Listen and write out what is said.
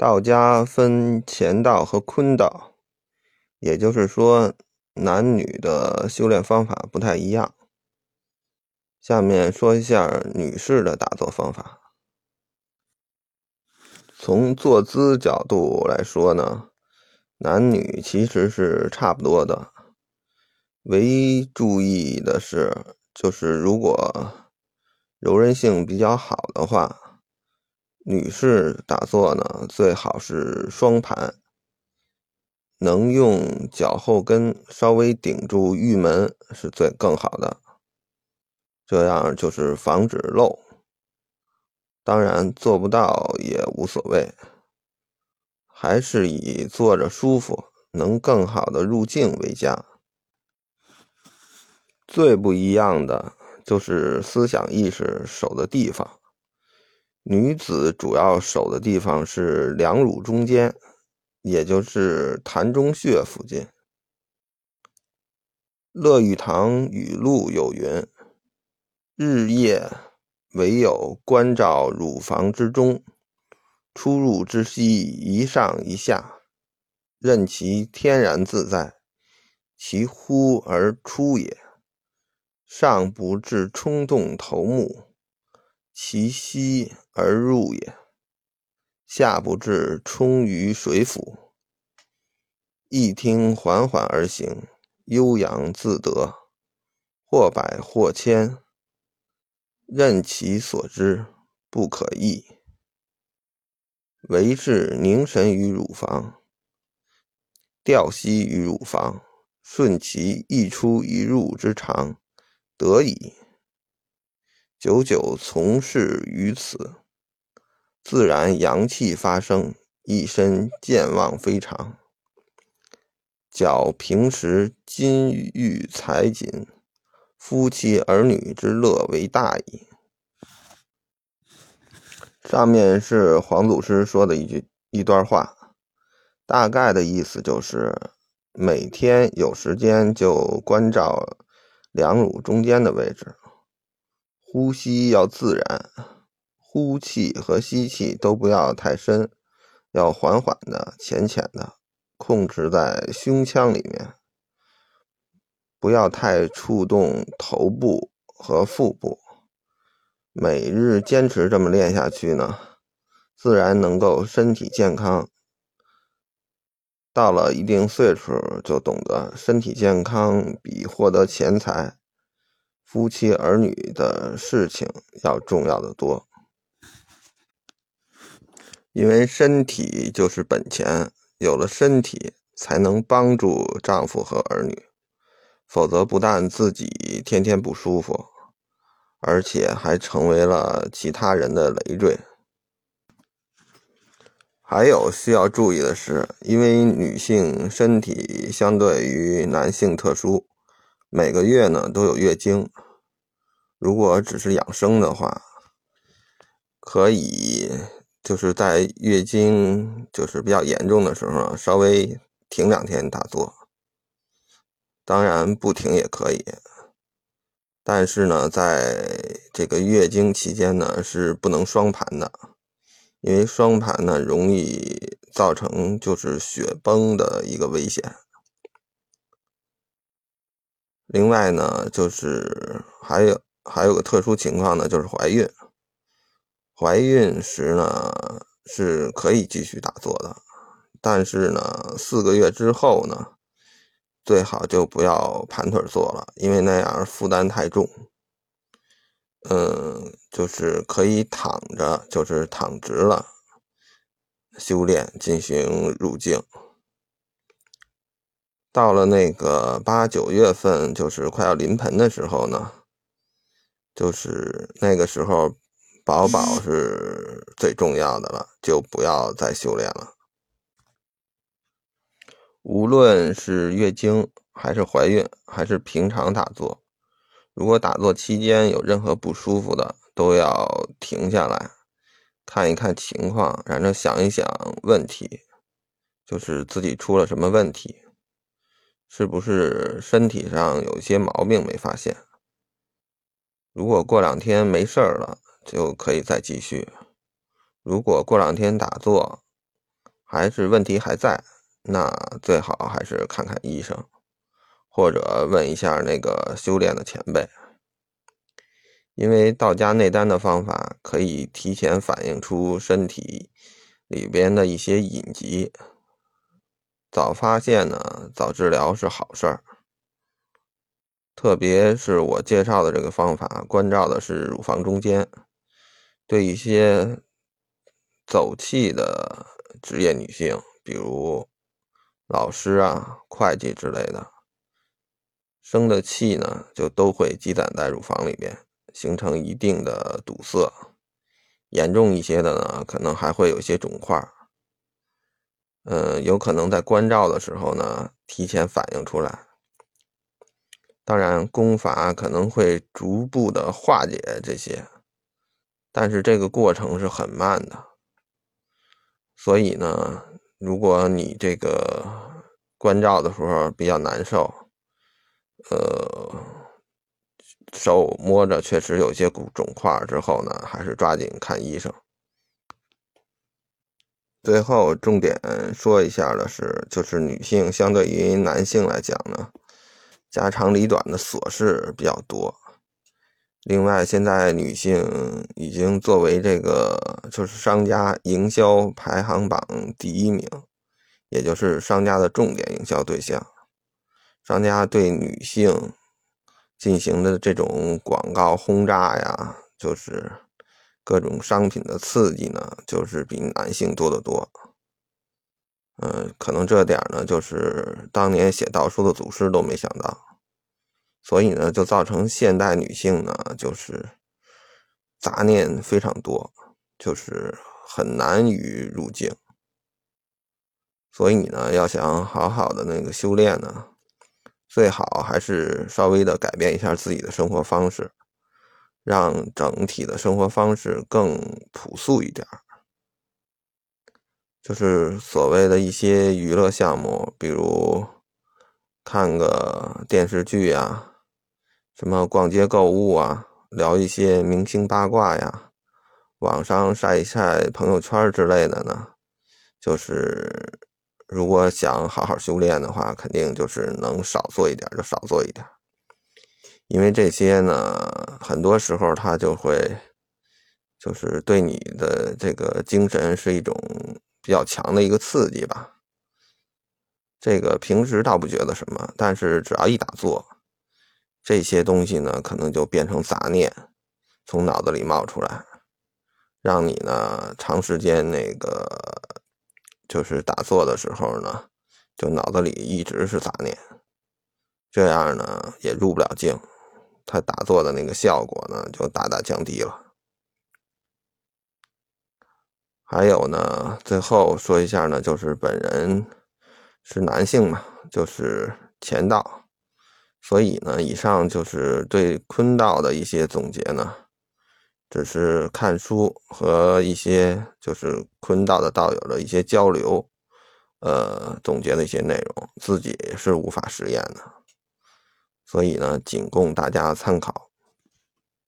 道家分乾道和坤道，也就是说，男女的修炼方法不太一样。下面说一下女士的打坐方法。从坐姿角度来说呢，男女其实是差不多的，唯一注意的是，就是如果柔韧性比较好的话，女士打坐呢最好是双盘，能用脚后跟稍微顶住玉门是最更好的，这样就是防止漏。当然做不到也无所谓，还是以坐着舒服、能更好的入境为佳。最不一样的就是思想意识守的地方，女子主要守的地方是两乳中间，也就是膻中穴附近。乐玉堂语录有云：“日夜。”唯有关照乳房之中，出入之息一上一下，任其天然自在，其呼而出也；上不至冲动头目，其息而入也；下不至冲于水府，一听缓缓而行，悠扬自得，或百或千。任其所知，不可易。唯是凝神于乳房，调息于乳房，顺其一出一入之常，得矣。久久从事于此，自然阳气发生，一身健旺非常。较平时金玉财锦。夫妻儿女之乐为大矣。上面是黄祖师说的一句一段话，大概的意思就是：每天有时间就关照两乳中间的位置，呼吸要自然，呼气和吸气都不要太深，要缓缓的、浅浅的，控制在胸腔里面。不要太触动头部和腹部，每日坚持这么练下去呢，自然能够身体健康。到了一定岁数，就懂得身体健康比获得钱财、夫妻儿女的事情要重要的多。因为身体就是本钱，有了身体才能帮助丈夫和儿女。否则，不但自己天天不舒服，而且还成为了其他人的累赘。还有需要注意的是，因为女性身体相对于男性特殊，每个月呢都有月经。如果只是养生的话，可以就是在月经就是比较严重的时候，稍微停两天打坐。当然不停也可以，但是呢，在这个月经期间呢是不能双盘的，因为双盘呢容易造成就是血崩的一个危险。另外呢，就是还有还有个特殊情况呢，就是怀孕，怀孕时呢是可以继续打坐的，但是呢四个月之后呢。最好就不要盘腿坐了，因为那样负担太重。嗯，就是可以躺着，就是躺直了修炼进行入境。到了那个八九月份，就是快要临盆的时候呢，就是那个时候宝宝是最重要的了，就不要再修炼了。无论是月经，还是怀孕，还是平常打坐，如果打坐期间有任何不舒服的，都要停下来，看一看情况，然后想一想问题，就是自己出了什么问题，是不是身体上有些毛病没发现？如果过两天没事儿了，就可以再继续；如果过两天打坐，还是问题还在，那最好还是看看医生，或者问一下那个修炼的前辈，因为道家内丹的方法可以提前反映出身体里边的一些隐疾，早发现呢，早治疗是好事儿。特别是我介绍的这个方法，关照的是乳房中间，对一些走气的。职业女性，比如老师啊、会计之类的，生的气呢，就都会积攒在乳房里边，形成一定的堵塞。严重一些的呢，可能还会有些肿块。嗯，有可能在关照的时候呢，提前反映出来。当然，功法可能会逐步的化解这些，但是这个过程是很慢的。所以呢，如果你这个关照的时候比较难受，呃，手摸着确实有些肿块之后呢，还是抓紧看医生。最后重点说一下的是，就是女性相对于男性来讲呢，家长里短的琐事比较多。另外，现在女性已经作为这个就是商家营销排行榜第一名，也就是商家的重点营销对象。商家对女性进行的这种广告轰炸呀，就是各种商品的刺激呢，就是比男性多得多。嗯，可能这点呢，就是当年写道书的祖师都没想到。所以呢，就造成现代女性呢，就是杂念非常多，就是很难于入境。所以呢，要想好好的那个修炼呢，最好还是稍微的改变一下自己的生活方式，让整体的生活方式更朴素一点就是所谓的一些娱乐项目，比如看个电视剧呀。什么逛街购物啊，聊一些明星八卦呀，网上晒一晒朋友圈之类的呢，就是如果想好好修炼的话，肯定就是能少做一点就少做一点，因为这些呢，很多时候它就会就是对你的这个精神是一种比较强的一个刺激吧。这个平时倒不觉得什么，但是只要一打坐。这些东西呢，可能就变成杂念，从脑子里冒出来，让你呢长时间那个就是打坐的时候呢，就脑子里一直是杂念，这样呢也入不了境，他打坐的那个效果呢就大大降低了。还有呢，最后说一下呢，就是本人是男性嘛，就是前道。所以呢，以上就是对坤道的一些总结呢，只是看书和一些就是坤道的道友的一些交流，呃，总结的一些内容，自己是无法实验的，所以呢，仅供大家参考。